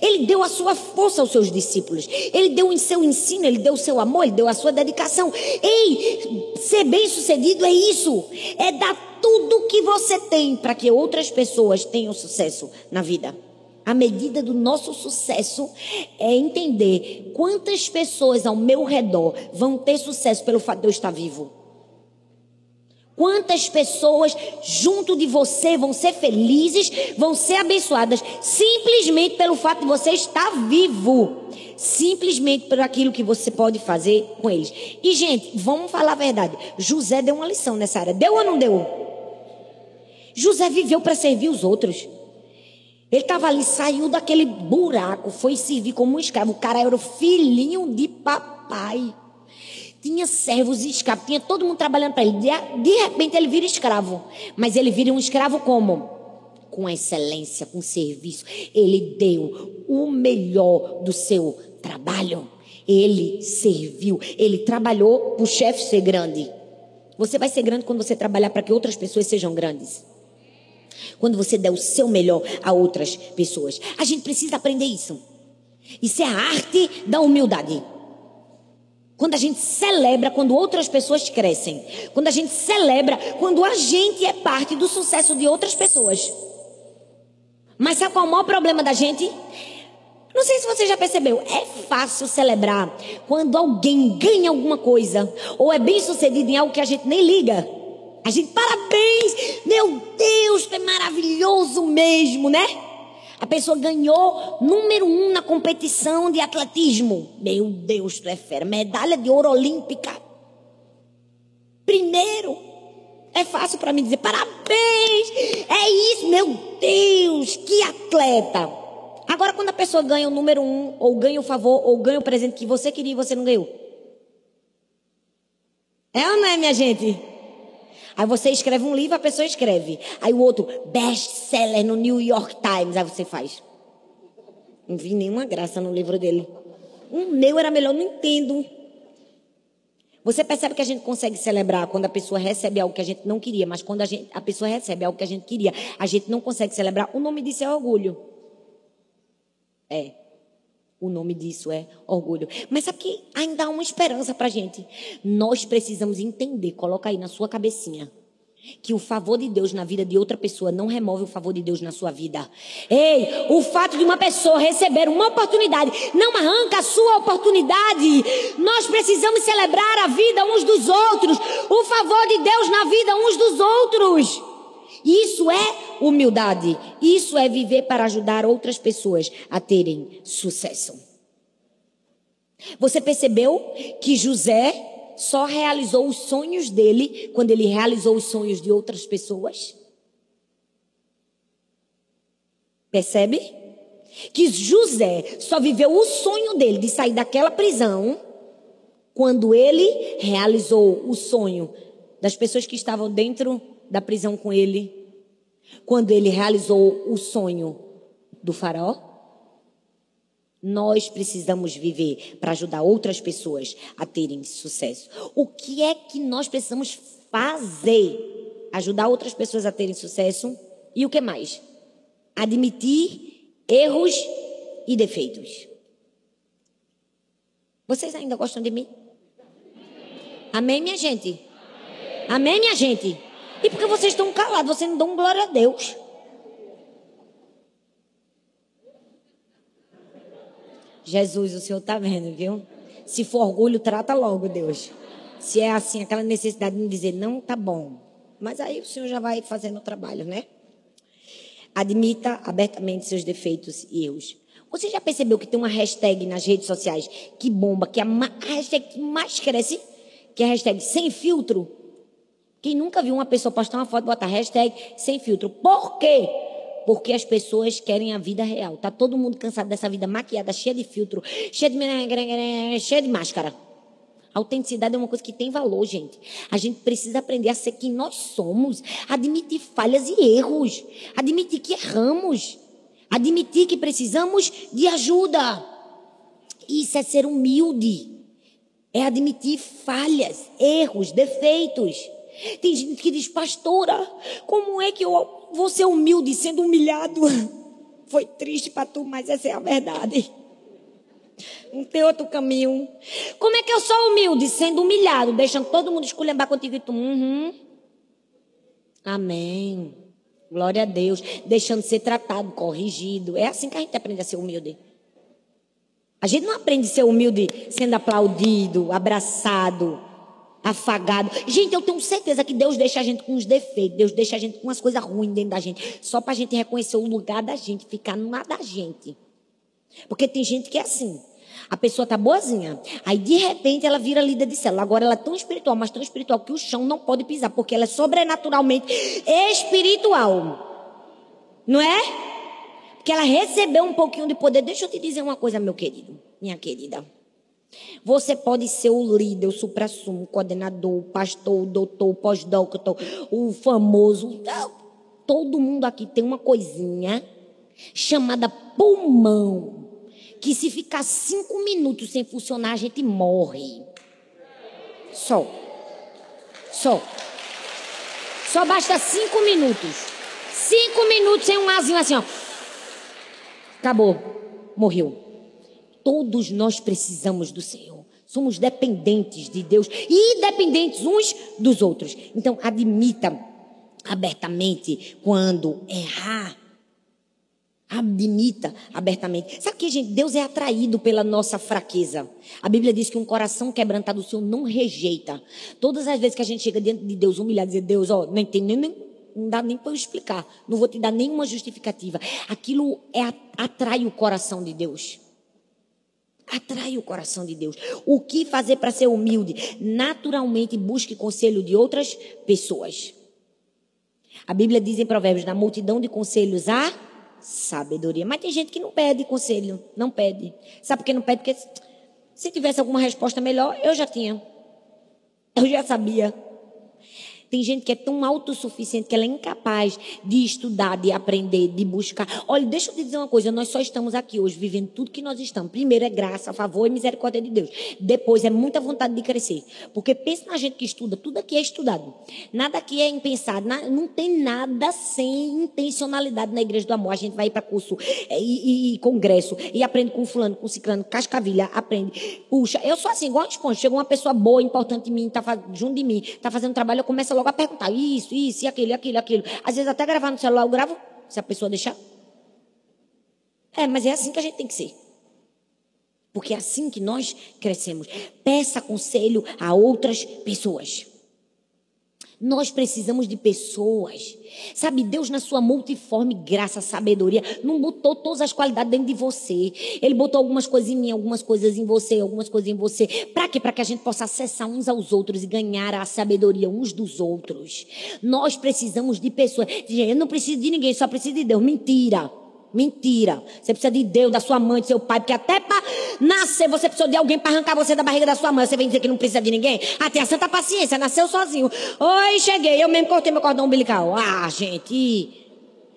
Ele deu a sua força aos seus discípulos. Ele deu o seu ensino, ele deu o seu amor, ele deu a sua dedicação. Ei, ser bem-sucedido é isso. É dar tudo que você tem para que outras pessoas tenham sucesso na vida. A medida do nosso sucesso é entender quantas pessoas ao meu redor vão ter sucesso pelo fato de eu estar vivo. Quantas pessoas junto de você vão ser felizes, vão ser abençoadas, simplesmente pelo fato de você estar vivo. Simplesmente por aquilo que você pode fazer com eles. E, gente, vamos falar a verdade. José deu uma lição nessa área. Deu ou não deu? José viveu para servir os outros. Ele estava ali, saiu daquele buraco, foi servir como um escravo. O cara era o filhinho de papai. Tinha servos e escravos, tinha todo mundo trabalhando para ele. De, de repente ele vira escravo. Mas ele vira um escravo como? Com excelência, com serviço. Ele deu o melhor do seu trabalho. Ele serviu, ele trabalhou para o chefe ser grande. Você vai ser grande quando você trabalhar para que outras pessoas sejam grandes. Quando você der o seu melhor a outras pessoas. A gente precisa aprender isso. Isso é a arte da humildade. Quando a gente celebra quando outras pessoas crescem. Quando a gente celebra quando a gente é parte do sucesso de outras pessoas. Mas sabe qual é o maior problema da gente? Não sei se você já percebeu, é fácil celebrar quando alguém ganha alguma coisa ou é bem sucedido em algo que a gente nem liga. A gente, parabéns, meu Deus, é maravilhoso mesmo, né? A pessoa ganhou número um na competição de atletismo. Meu Deus, tu é fera. Medalha de ouro olímpica. Primeiro. É fácil para mim dizer parabéns. É isso, meu Deus, que atleta. Agora, quando a pessoa ganha o número um, ou ganha o favor, ou ganha o presente que você queria e você não ganhou. É ou não é, minha gente? Aí você escreve um livro, a pessoa escreve. Aí o outro, best-seller no New York Times. Aí você faz. Não vi nenhuma graça no livro dele. O meu era melhor, não entendo. Você percebe que a gente consegue celebrar quando a pessoa recebe algo que a gente não queria, mas quando a, gente, a pessoa recebe algo que a gente queria, a gente não consegue celebrar. O nome disso é orgulho. É. O nome disso é orgulho. Mas sabe que ainda há uma esperança para gente. Nós precisamos entender, coloca aí na sua cabecinha, que o favor de Deus na vida de outra pessoa não remove o favor de Deus na sua vida. Ei, o fato de uma pessoa receber uma oportunidade não arranca a sua oportunidade. Nós precisamos celebrar a vida uns dos outros, o favor de Deus na vida uns dos outros. Isso é humildade. Isso é viver para ajudar outras pessoas a terem sucesso. Você percebeu que José só realizou os sonhos dele quando ele realizou os sonhos de outras pessoas? Percebe? Que José só viveu o sonho dele de sair daquela prisão quando ele realizou o sonho das pessoas que estavam dentro da prisão com ele, quando ele realizou o sonho do faraó? Nós precisamos viver para ajudar outras pessoas a terem sucesso. O que é que nós precisamos fazer? Ajudar outras pessoas a terem sucesso. E o que mais? Admitir erros e defeitos. Vocês ainda gostam de mim? Amém, minha gente? Amém, minha gente? E por que vocês estão calados? Vocês não dão glória a Deus. Jesus, o Senhor está vendo, viu? Se for orgulho, trata logo, Deus. Se é assim, aquela necessidade de dizer, não, tá bom. Mas aí o Senhor já vai fazendo o trabalho, né? Admita abertamente seus defeitos e erros. Você já percebeu que tem uma hashtag nas redes sociais que bomba, que é a hashtag que mais cresce, que é a hashtag sem filtro? Quem nunca viu uma pessoa postar uma foto e botar hashtag sem filtro? Por quê? Porque as pessoas querem a vida real. Tá todo mundo cansado dessa vida maquiada, cheia de filtro, cheia de, cheia de máscara. A autenticidade é uma coisa que tem valor, gente. A gente precisa aprender a ser quem nós somos, admitir falhas e erros, admitir que erramos, admitir que precisamos de ajuda. Isso é ser humilde. É admitir falhas, erros, defeitos. Tem gente que diz, pastora, como é que eu vou ser humilde sendo humilhado? Foi triste para tu, mas essa é a verdade. Não tem outro caminho. Como é que eu sou humilde? Sendo humilhado, deixando todo mundo esculhambar contigo e tu. Uhum. Amém. Glória a Deus. Deixando ser tratado, corrigido. É assim que a gente aprende a ser humilde. A gente não aprende a ser humilde sendo aplaudido, abraçado, afagado. Gente, eu tenho certeza que Deus deixa a gente com os defeitos, Deus deixa a gente com umas coisas ruins dentro da gente, só para a gente reconhecer o lugar da gente, ficar no lado da gente. Porque tem gente que é assim. A pessoa tá boazinha. Aí, de repente, ela vira líder de célula. Agora, ela é tão espiritual, mas tão espiritual que o chão não pode pisar, porque ela é sobrenaturalmente espiritual. Não é? Porque ela recebeu um pouquinho de poder. Deixa eu te dizer uma coisa, meu querido, minha querida. Você pode ser o líder, o supra-sumo, o coordenador, o pastor, o doutor, o pós-doutor, o famoso. Todo mundo aqui tem uma coisinha chamada pulmão que se ficar cinco minutos sem funcionar, a gente morre. Só. Só. Só basta cinco minutos. Cinco minutos sem um azinho assim, ó. Acabou. Morreu. Todos nós precisamos do Senhor. Somos dependentes de Deus e dependentes uns dos outros. Então, admita abertamente quando errar admita abertamente. Sabe que, gente, Deus é atraído pela nossa fraqueza. A Bíblia diz que um coração quebrantado o Senhor não rejeita. Todas as vezes que a gente chega diante de Deus humilhado, dizer, Deus, ó, tem nem, nem não dá nem para eu explicar, não vou te dar nenhuma justificativa. Aquilo é, atrai o coração de Deus. Atrai o coração de Deus. O que fazer para ser humilde? Naturalmente busque conselho de outras pessoas. A Bíblia diz em Provérbios: na multidão de conselhos há sabedoria. Mas tem gente que não pede conselho, não pede. Sabe por que não pede? Porque se tivesse alguma resposta melhor, eu já tinha. Eu já sabia. Tem gente que é tão autossuficiente que ela é incapaz de estudar, de aprender, de buscar. Olha, deixa eu te dizer uma coisa: nós só estamos aqui hoje vivendo tudo que nós estamos. Primeiro é graça, favor e misericórdia de Deus. Depois é muita vontade de crescer. Porque pensa na gente que estuda, tudo aqui é estudado. Nada aqui é impensado. Não tem nada sem intencionalidade na igreja do amor. A gente vai para curso é, e, e, e, congresso e aprende com fulano, com ciclano, cascavilha, aprende. Puxa, eu sou assim, igual a esponja. Chega uma pessoa boa, importante em mim, tá junto de mim, tá fazendo trabalho, eu começo logo logo a perguntar isso, isso, e aquilo, aquilo, aquilo. Às vezes até gravar no celular eu gravo, se a pessoa deixar. É, mas é assim que a gente tem que ser. Porque é assim que nós crescemos. Peça conselho a outras pessoas. Nós precisamos de pessoas. Sabe, Deus, na sua multiforme graça, sabedoria, não botou todas as qualidades dentro de você. Ele botou algumas coisas em mim, algumas coisas em você, algumas coisas em você. Para quê? Para que a gente possa acessar uns aos outros e ganhar a sabedoria uns dos outros. Nós precisamos de pessoas. Eu não preciso de ninguém, só preciso de Deus. Mentira. Mentira. Você precisa de Deus, da sua mãe, do seu pai, porque até para nascer você precisa de alguém para arrancar você da barriga da sua mãe. Você vem dizer que não precisa de ninguém? Até a santa paciência, nasceu sozinho. Oi, cheguei, eu mesmo cortei meu cordão umbilical. Ah, gente.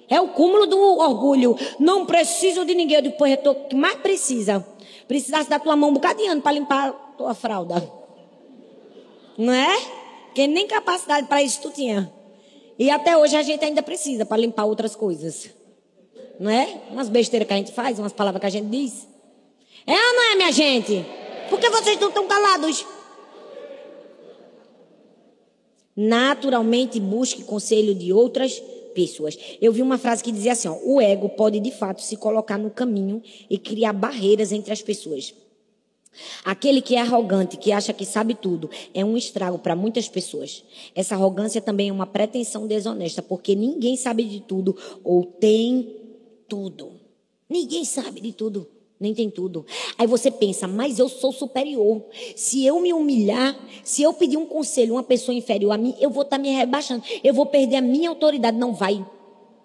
É o cúmulo do orgulho. Não preciso de ninguém. Eu digo, eu tô, que mais precisa? Precisasse da tua mão um bocadinho para limpar a tua fralda. Não é? Porque nem capacidade para isso tu tinha. E até hoje a gente ainda precisa para limpar outras coisas. Não é? Umas besteiras que a gente faz, umas palavras que a gente diz. É ou não é, minha gente? Por que vocês não estão calados? Naturalmente busque conselho de outras pessoas. Eu vi uma frase que dizia assim: ó, o ego pode de fato se colocar no caminho e criar barreiras entre as pessoas. Aquele que é arrogante, que acha que sabe tudo, é um estrago para muitas pessoas. Essa arrogância também é uma pretensão desonesta, porque ninguém sabe de tudo ou tem tudo. Ninguém sabe de tudo, nem tem tudo. Aí você pensa, mas eu sou superior. Se eu me humilhar, se eu pedir um conselho a uma pessoa inferior a mim, eu vou estar tá me rebaixando. Eu vou perder a minha autoridade. Não vai.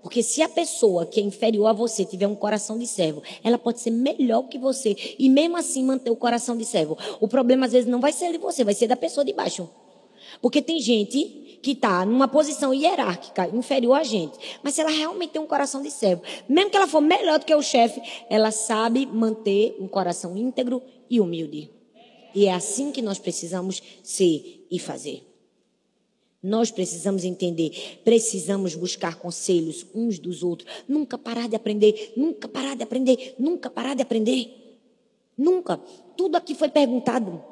Porque se a pessoa que é inferior a você tiver um coração de servo, ela pode ser melhor que você e mesmo assim manter o coração de servo. O problema às vezes não vai ser de você, vai ser da pessoa de baixo. Porque tem gente que está numa posição hierárquica inferior a gente, mas se ela realmente tem um coração de servo, mesmo que ela for melhor do que o chefe, ela sabe manter um coração íntegro e humilde. E é assim que nós precisamos ser e fazer. Nós precisamos entender, precisamos buscar conselhos uns dos outros, nunca parar de aprender, nunca parar de aprender, nunca parar de aprender. Nunca. Tudo aqui foi perguntado.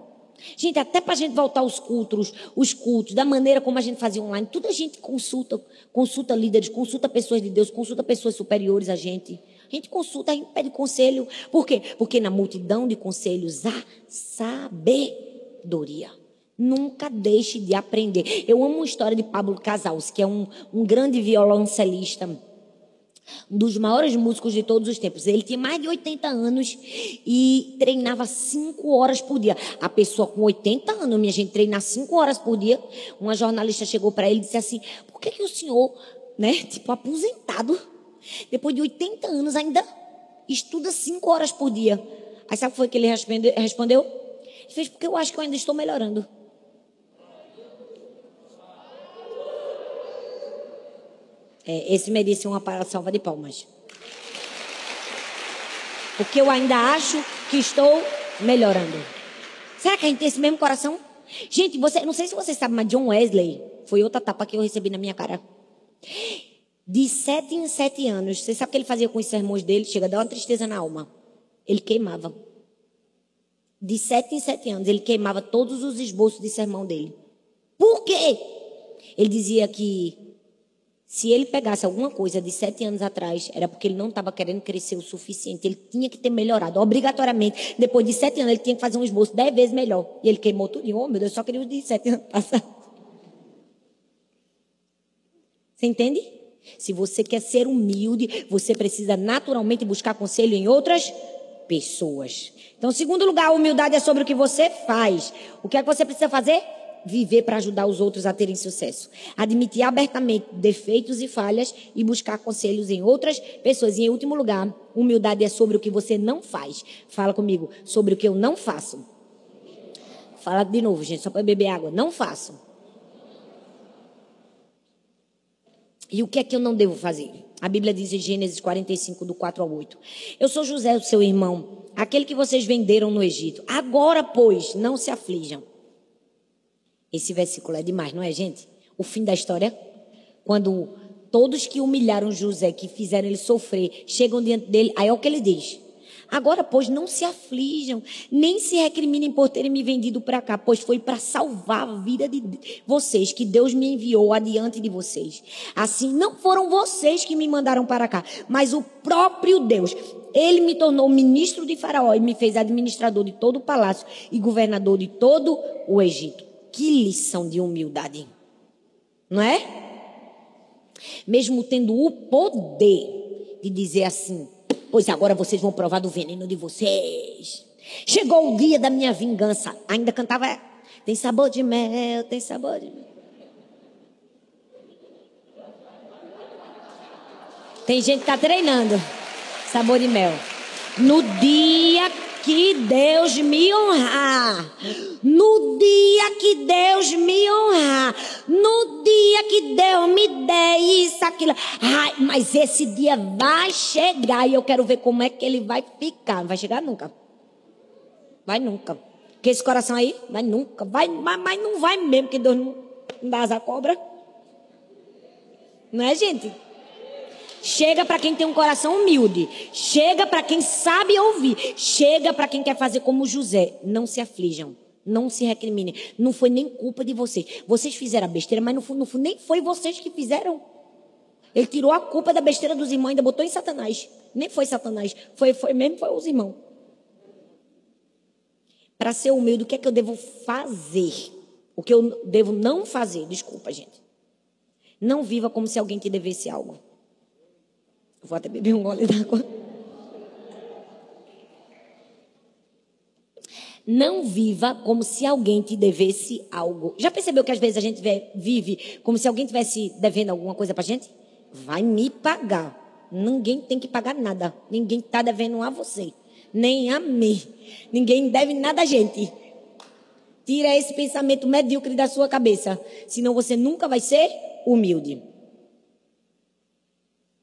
Gente, até para a gente voltar aos cultos, os cultos, da maneira como a gente fazia online, tudo a gente consulta, consulta líderes, consulta pessoas de Deus, consulta pessoas superiores a gente. A gente consulta, a gente pede conselho. Por quê? Porque na multidão de conselhos há sabedoria. Nunca deixe de aprender. Eu amo a história de Pablo Casals, que é um, um grande violoncelista, um dos maiores músicos de todos os tempos. Ele tinha mais de 80 anos e treinava 5 horas por dia. A pessoa com 80 anos, minha gente, treinar 5 horas por dia. Uma jornalista chegou para ele e disse assim: Por que, que o senhor, né, tipo, aposentado, depois de 80 anos, ainda estuda 5 horas por dia? Aí sabe o que foi que ele respondeu? Ele fez porque eu acho que eu ainda estou melhorando. É, esse merecia uma salva de palmas. Porque eu ainda acho que estou melhorando. Será que a gente tem esse mesmo coração? Gente, você, não sei se você sabe, mas John Wesley foi outra tapa que eu recebi na minha cara. De sete em sete anos, você sabe o que ele fazia com os sermões dele? Chega a dar uma tristeza na alma. Ele queimava. De sete em sete anos, ele queimava todos os esboços de sermão dele. Por quê? Ele dizia que se ele pegasse alguma coisa de sete anos atrás, era porque ele não estava querendo crescer o suficiente. Ele tinha que ter melhorado. Obrigatoriamente, depois de sete anos, ele tinha que fazer um esboço dez vezes melhor. E ele queimou tudo. Oh, meu Deus, só queria os de sete anos passados. Você entende? Se você quer ser humilde, você precisa naturalmente buscar conselho em outras pessoas. Então, segundo lugar, a humildade é sobre o que você faz. O que é que você precisa fazer? Viver para ajudar os outros a terem sucesso. Admitir abertamente defeitos e falhas e buscar conselhos em outras pessoas. E em último lugar, humildade é sobre o que você não faz. Fala comigo, sobre o que eu não faço. Fala de novo, gente, só para beber água. Não faço. E o que é que eu não devo fazer? A Bíblia diz em Gênesis 45, do 4 ao 8. Eu sou José, o seu irmão, aquele que vocês venderam no Egito. Agora, pois, não se aflijam. Esse versículo é demais, não é, gente? O fim da história, quando todos que humilharam José, que fizeram ele sofrer, chegam diante dele, aí é o que ele diz. Agora, pois, não se aflijam, nem se recriminem por terem me vendido para cá, pois foi para salvar a vida de vocês que Deus me enviou adiante de vocês. Assim, não foram vocês que me mandaram para cá, mas o próprio Deus. Ele me tornou ministro de Faraó e me fez administrador de todo o palácio e governador de todo o Egito. Que lição de humildade. Não é? Mesmo tendo o poder de dizer assim: Pois agora vocês vão provar do veneno de vocês. Chegou o dia da minha vingança. Ainda cantava: Tem sabor de mel, tem sabor de mel. Tem gente que está treinando sabor de mel. No dia que Deus me honrar, no dia que Deus me honrar, no dia que Deus me der isso, aquilo. Ai, mas esse dia vai chegar e eu quero ver como é que ele vai ficar. Não vai chegar nunca. Vai nunca. Que esse coração aí, vai nunca. Vai, mas, mas não vai mesmo, que Deus não, não dá asa cobra. Não é, gente? Chega para quem tem um coração humilde. Chega para quem sabe ouvir. Chega para quem quer fazer como José. Não se aflijam. Não se recriminem. Não foi nem culpa de vocês. Vocês fizeram a besteira, mas no fundo, nem foi vocês que fizeram. Ele tirou a culpa da besteira dos irmãos ainda botou em Satanás. Nem foi Satanás. Foi, foi mesmo, foi os irmãos. Para ser humilde, o que é que eu devo fazer? O que eu devo não fazer? Desculpa, gente. Não viva como se alguém te devesse algo. Vou até beber um gole d'água. Não viva como se alguém te devesse algo. Já percebeu que às vezes a gente vive como se alguém tivesse devendo alguma coisa pra gente? Vai me pagar. Ninguém tem que pagar nada. Ninguém está devendo a você. Nem a mim. Ninguém deve nada a gente. Tira esse pensamento medíocre da sua cabeça. Senão você nunca vai ser humilde.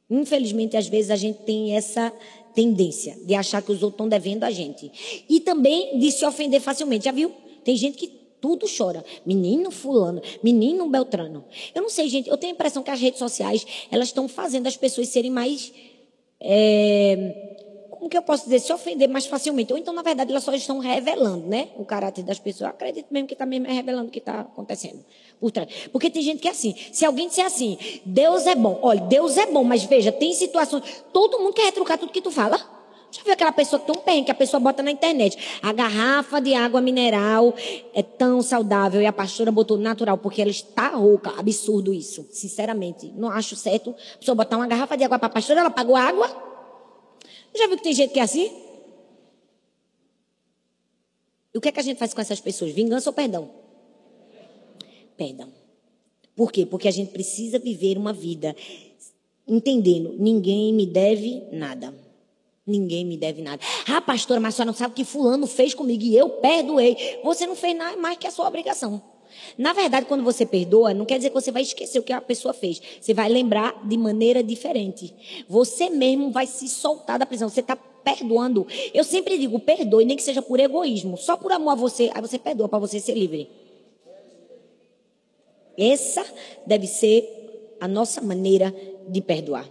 Infelizmente, às vezes a gente tem essa tendência de achar que os outros estão devendo a gente. E também de se ofender facilmente. Já viu? Tem gente que tudo chora. Menino fulano, menino beltrano. Eu não sei, gente, eu tenho a impressão que as redes sociais, elas estão fazendo as pessoas serem mais... É, como que eu posso dizer? Se ofender mais facilmente. Ou então, na verdade, elas só estão revelando, né? O caráter das pessoas. Eu acredito mesmo que está mesmo revelando o que está acontecendo por trás. Porque tem gente que é assim. Se alguém disser assim, Deus é bom. Olha, Deus é bom, mas veja, tem situações... Todo mundo quer retrucar tudo que tu fala. Já viu aquela pessoa que tem um que a pessoa bota na internet? A garrafa de água mineral é tão saudável e a pastora botou natural porque ela está rouca. Absurdo isso, sinceramente. Não acho certo a pessoa botar uma garrafa de água para a pastora, ela pagou água. Já viu que tem gente que é assim? E o que é que a gente faz com essas pessoas? Vingança ou perdão? Perdão. Por quê? Porque a gente precisa viver uma vida entendendo, ninguém me deve nada. Ninguém me deve nada. Ah, pastora, mas só não sabe o que fulano fez comigo e eu perdoei. Você não fez nada mais que a sua obrigação. Na verdade, quando você perdoa, não quer dizer que você vai esquecer o que a pessoa fez. Você vai lembrar de maneira diferente. Você mesmo vai se soltar da prisão. Você está perdoando. Eu sempre digo, perdoe, nem que seja por egoísmo. Só por amor a você. Aí você perdoa para você ser livre. Essa deve ser a nossa maneira de perdoar.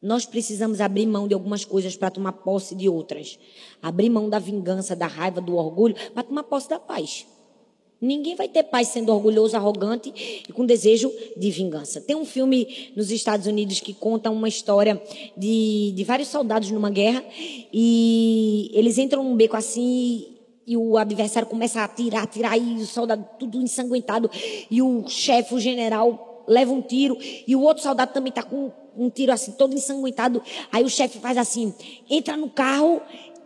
Nós precisamos abrir mão de algumas coisas para tomar posse de outras. Abrir mão da vingança, da raiva, do orgulho, para tomar posse da paz. Ninguém vai ter paz sendo orgulhoso, arrogante e com desejo de vingança. Tem um filme nos Estados Unidos que conta uma história de, de vários soldados numa guerra e eles entram num beco assim e o adversário começa a atirar, atirar e o soldado tudo ensanguentado e o chefe, o general, leva um tiro e o outro soldado também está com um tiro assim, todo ensanguentado. Aí o chefe faz assim, entra no carro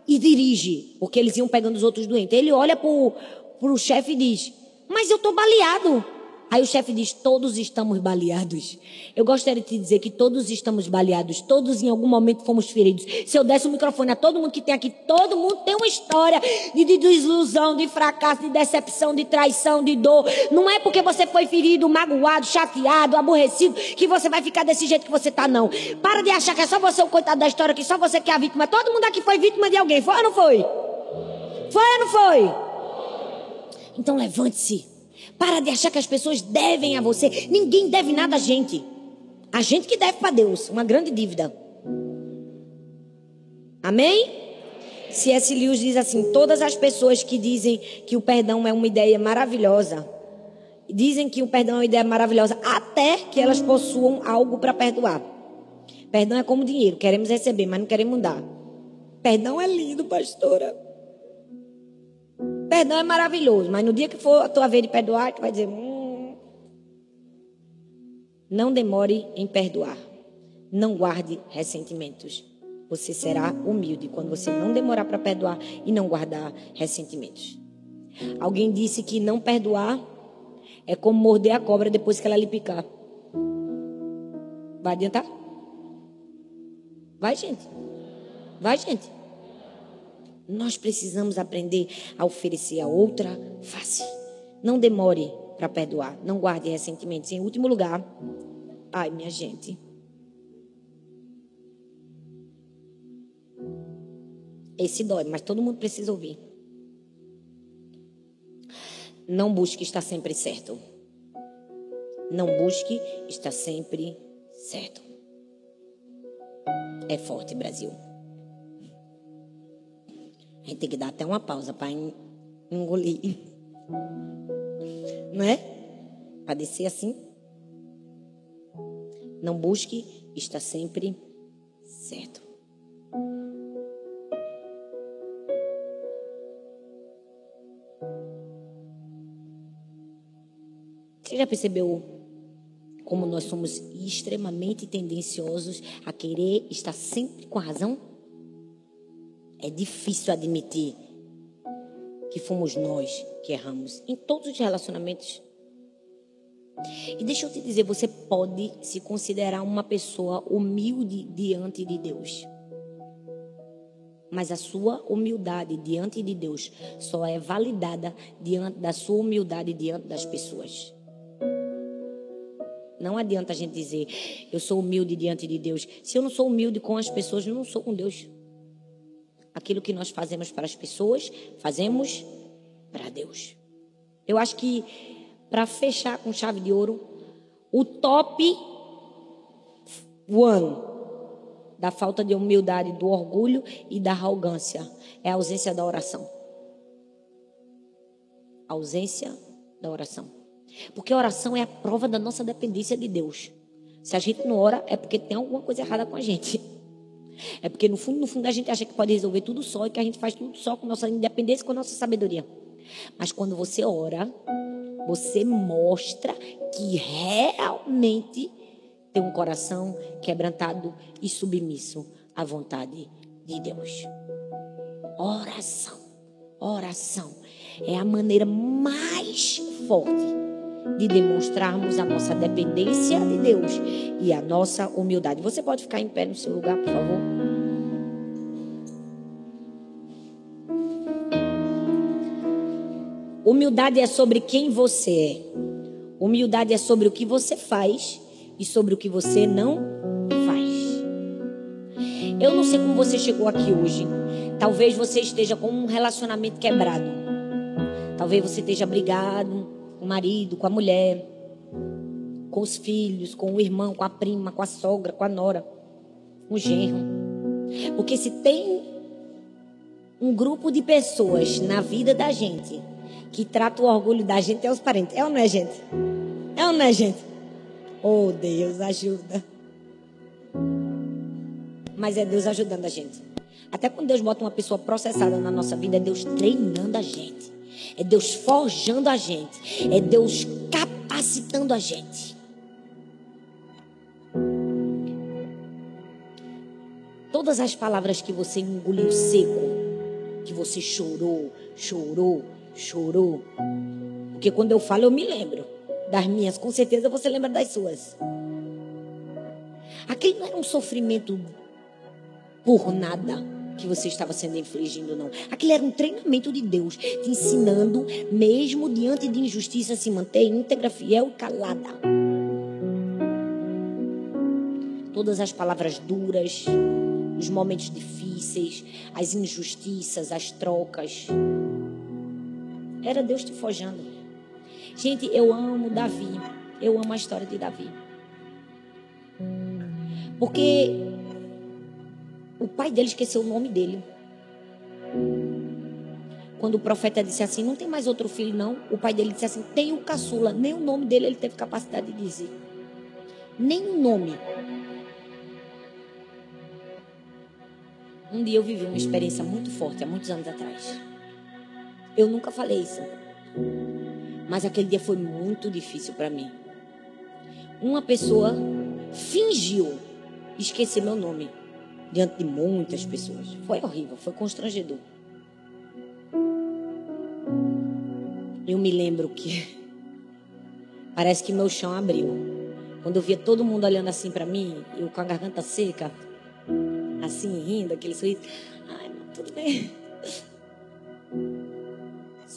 e dirige, porque eles iam pegando os outros doentes. Ele olha pro, pro chefe e diz, mas eu tô baleado. Aí o chefe diz: Todos estamos baleados. Eu gostaria de te dizer que todos estamos baleados. Todos em algum momento fomos feridos. Se eu desse o microfone a todo mundo que tem aqui, todo mundo tem uma história de, de desilusão, de fracasso, de decepção, de traição, de dor. Não é porque você foi ferido, magoado, chateado, aborrecido, que você vai ficar desse jeito que você tá, não. Para de achar que é só você o coitado da história, que só você que é a vítima. Todo mundo aqui foi vítima de alguém. Foi ou não foi? Foi ou não foi? Então levante-se. Para de achar que as pessoas devem a você. Ninguém deve nada a gente. A gente que deve para Deus. Uma grande dívida. Amém? C.S. Lewis diz assim: todas as pessoas que dizem que o perdão é uma ideia maravilhosa, dizem que o perdão é uma ideia maravilhosa, até que elas possuam algo para perdoar. Perdão é como dinheiro, queremos receber, mas não queremos dar. Perdão é lindo, pastora. Perdão é maravilhoso, mas no dia que for a tua vez de perdoar, tu vai dizer: hum, não demore em perdoar. Não guarde ressentimentos. Você será humilde quando você não demorar para perdoar e não guardar ressentimentos. Alguém disse que não perdoar é como morder a cobra depois que ela lhe picar. Vai adiantar? Vai, gente. Vai, gente. Nós precisamos aprender a oferecer a outra face. Não demore para perdoar. Não guarde ressentimentos. Em último lugar, ai, minha gente. Esse dói, mas todo mundo precisa ouvir. Não busque estar sempre certo. Não busque estar sempre certo. É forte, Brasil. A gente tem que dar até uma pausa para engolir. Não é? Para descer assim. Não busque está sempre certo. Você já percebeu como nós somos extremamente tendenciosos a querer estar sempre com a razão? É difícil admitir que fomos nós que erramos em todos os relacionamentos. E deixa eu te dizer, você pode se considerar uma pessoa humilde diante de Deus. Mas a sua humildade diante de Deus só é validada diante da sua humildade diante das pessoas. Não adianta a gente dizer, eu sou humilde diante de Deus. Se eu não sou humilde com as pessoas, eu não sou com Deus. Aquilo que nós fazemos para as pessoas, fazemos para Deus. Eu acho que, para fechar com chave de ouro, o top one da falta de humildade, do orgulho e da arrogância é a ausência da oração. A ausência da oração. Porque a oração é a prova da nossa dependência de Deus. Se a gente não ora, é porque tem alguma coisa errada com a gente. É porque no fundo, no fundo a gente acha que pode resolver tudo só e que a gente faz tudo só com nossa independência com nossa sabedoria. Mas quando você ora, você mostra que realmente tem um coração quebrantado e submisso à vontade de Deus. Oração, oração é a maneira mais forte de demonstrarmos a nossa dependência de Deus e a nossa humildade. Você pode ficar em pé no seu lugar, por favor? Humildade é sobre quem você é. Humildade é sobre o que você faz e sobre o que você não faz. Eu não sei como você chegou aqui hoje. Talvez você esteja com um relacionamento quebrado. Talvez você esteja brigado com o marido, com a mulher, com os filhos, com o irmão, com a prima, com a sogra, com a nora, com o genro. Porque se tem um grupo de pessoas na vida da gente que trata o orgulho da gente é os parentes. É ou não é, gente? É ou não é, gente? Oh, Deus, ajuda. Mas é Deus ajudando a gente. Até quando Deus bota uma pessoa processada na nossa vida, é Deus treinando a gente. É Deus forjando a gente. É Deus capacitando a gente. Todas as palavras que você engoliu seco, que você chorou, chorou, chorou. Porque quando eu falo, eu me lembro das minhas. Com certeza você lembra das suas. Aquele não era um sofrimento por nada que você estava sendo infligindo, não. Aquilo era um treinamento de Deus, te ensinando, mesmo diante de injustiça, se manter íntegra, fiel e calada. Todas as palavras duras, os momentos difíceis, as injustiças, as trocas. Era Deus te forjando. Gente, eu amo Davi. Eu amo a história de Davi. Porque o pai dele esqueceu o nome dele. Quando o profeta disse assim: Não tem mais outro filho, não. O pai dele disse assim: Tem o caçula. Nem o nome dele ele teve capacidade de dizer. Nem o nome. Um dia eu vivi uma experiência muito forte, há muitos anos atrás. Eu nunca falei isso. Mas aquele dia foi muito difícil para mim. Uma pessoa fingiu esquecer meu nome diante de muitas pessoas. Foi horrível, foi constrangedor. Eu me lembro que parece que meu chão abriu. Quando eu via todo mundo olhando assim para mim, eu com a garganta seca, assim, rindo, aquele sorriso. Ai, tudo bem.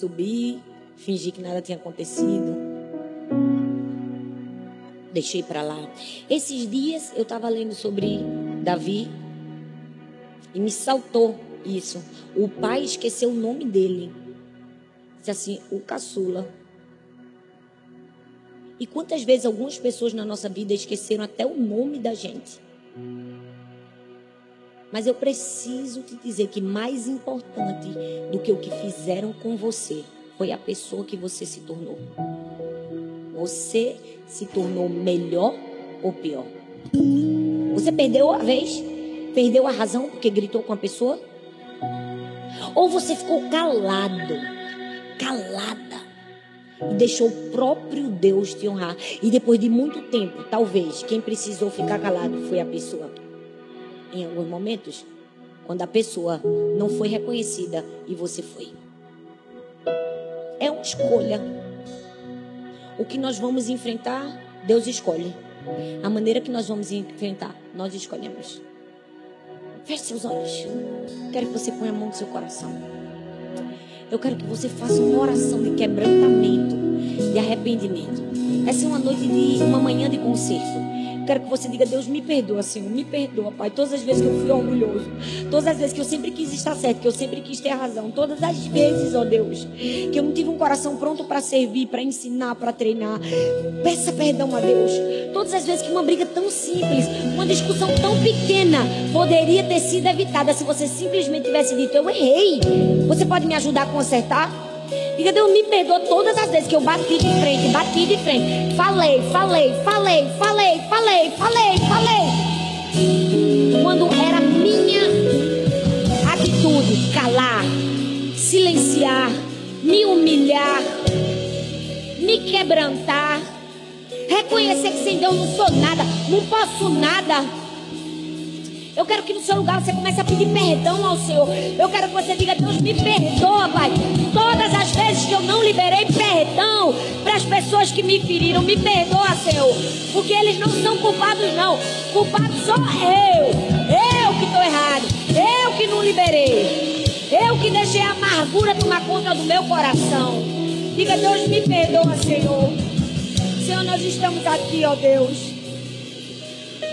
Subi, fingi que nada tinha acontecido. Deixei para lá. Esses dias eu estava lendo sobre Davi e me saltou isso. O pai esqueceu o nome dele. Disse assim, o caçula. E quantas vezes algumas pessoas na nossa vida esqueceram até o nome da gente? Mas eu preciso te dizer que mais importante do que o que fizeram com você foi a pessoa que você se tornou. Você se tornou melhor ou pior? Você perdeu a vez? Perdeu a razão porque gritou com a pessoa? Ou você ficou calado, calada, e deixou o próprio Deus te honrar? E depois de muito tempo, talvez, quem precisou ficar calado foi a pessoa. Em alguns momentos, quando a pessoa não foi reconhecida e você foi. É uma escolha. O que nós vamos enfrentar, Deus escolhe. A maneira que nós vamos enfrentar, nós escolhemos. Feche seus olhos. Quero que você ponha a mão no seu coração. Eu quero que você faça uma oração de quebrantamento, de arrependimento. Essa é uma noite de uma manhã de conserto. Quero que você diga, Deus, me perdoa, Senhor, me perdoa, Pai. Todas as vezes que eu fui orgulhoso, todas as vezes que eu sempre quis estar certo, que eu sempre quis ter razão, todas as vezes, ó Deus, que eu não tive um coração pronto para servir, para ensinar, para treinar. Peça perdão a Deus. Todas as vezes que uma briga tão simples, uma discussão tão pequena, poderia ter sido evitada se você simplesmente tivesse dito, eu errei. Você pode me ajudar a consertar? Diga, Deus me perdoa todas as vezes que eu bati de frente, bati de frente. Falei, falei, falei, falei, falei, falei, falei. Quando era minha atitude calar, silenciar, me humilhar, me quebrantar, reconhecer que sem Deus não sou nada, não posso nada. Eu quero que no seu lugar você comece a pedir perdão ao Senhor. Eu quero que você diga: Deus, me perdoa, Pai. Todas as vezes que eu não liberei perdão para as pessoas que me feriram, me perdoa, Senhor. Porque eles não são culpados, não. Culpado sou eu. Eu que estou errado. Eu que não liberei. Eu que deixei a amargura tomar conta do meu coração. Diga: Deus, me perdoa, Senhor. Senhor, nós estamos aqui, ó Deus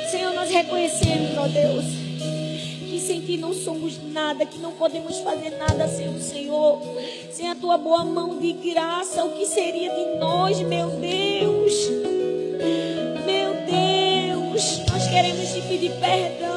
Senhor, nós reconhecemos, ó Deus, que sem ti não somos nada, que não podemos fazer nada sem o Senhor. Sem a tua boa mão de graça, o que seria de nós, meu Deus? Meu Deus, nós queremos te pedir perdão,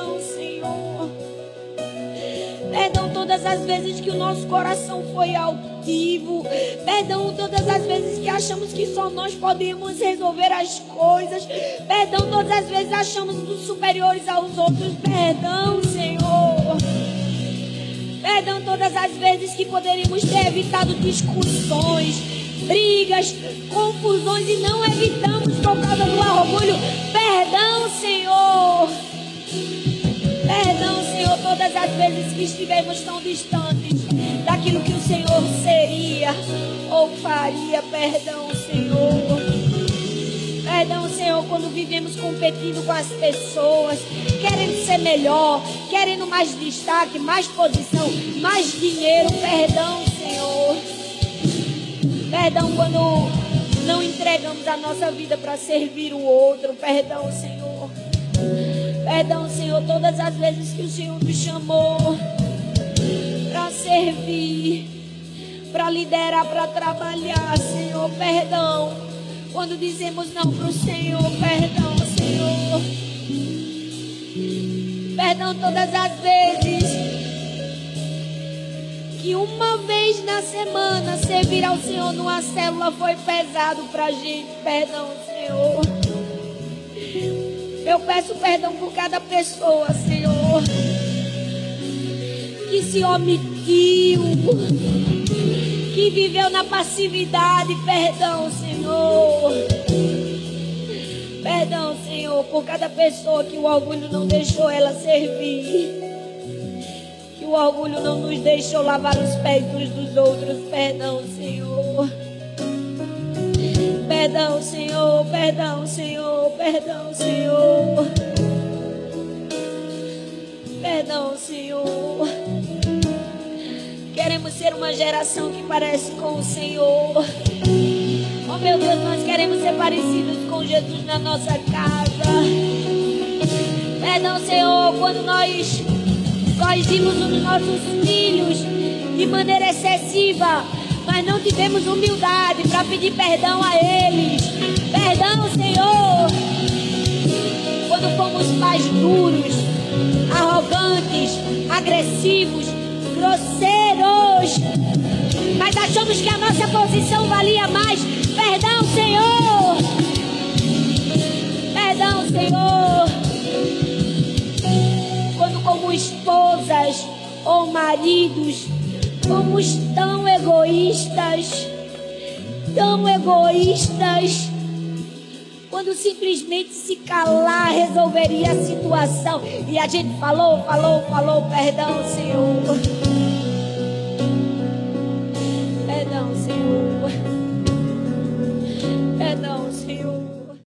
todas as vezes que o nosso coração foi altivo. Perdão todas as vezes que achamos que só nós podemos resolver as coisas. Perdão todas as vezes que achamos superiores aos outros. Perdão, Senhor. Perdão todas as vezes que poderíamos ter evitado discussões, brigas, confusões e não evitamos por causa do orgulho. Perdão, Senhor. Todas as vezes que estivemos tão distantes daquilo que o Senhor seria ou faria. Perdão, Senhor. Perdão, Senhor, quando vivemos competindo com as pessoas, querendo ser melhor, querendo mais destaque, mais posição, mais dinheiro. Perdão, Senhor. Perdão quando não entregamos a nossa vida para servir o outro. Perdão, Senhor. Perdão, Senhor, todas as vezes que o Senhor me chamou para servir, para liderar, para trabalhar, Senhor, perdão. Quando dizemos não para o Senhor, perdão, Senhor. Perdão todas as vezes que uma vez na semana servir ao Senhor numa célula foi pesado para a gente. Perdão, Senhor. Eu peço perdão por cada pessoa, Senhor, que se omitiu, que viveu na passividade. Perdão, Senhor. Perdão, Senhor, por cada pessoa que o orgulho não deixou ela servir. Que o orgulho não nos deixou lavar os pés uns dos outros. Perdão, Senhor. Perdão, Senhor, perdão, Senhor, perdão, Senhor. Perdão, Senhor. Queremos ser uma geração que parece com o Senhor. Oh meu Deus, nós queremos ser parecidos com Jesus na nossa casa. Perdão, Senhor, quando nós corrigimos os nossos filhos de maneira excessiva mas não tivemos humildade para pedir perdão a eles. Perdão, Senhor, fomos mais duros, arrogantes, agressivos, grosseiros. Mas achamos que a nossa posição valia mais. Perdão, Senhor. Perdão, Senhor. Quando, como esposas ou maridos, somos tão egoístas, tão egoístas quando simplesmente se calar resolveria a situação. E a gente falou, falou, falou, perdão, Senhor.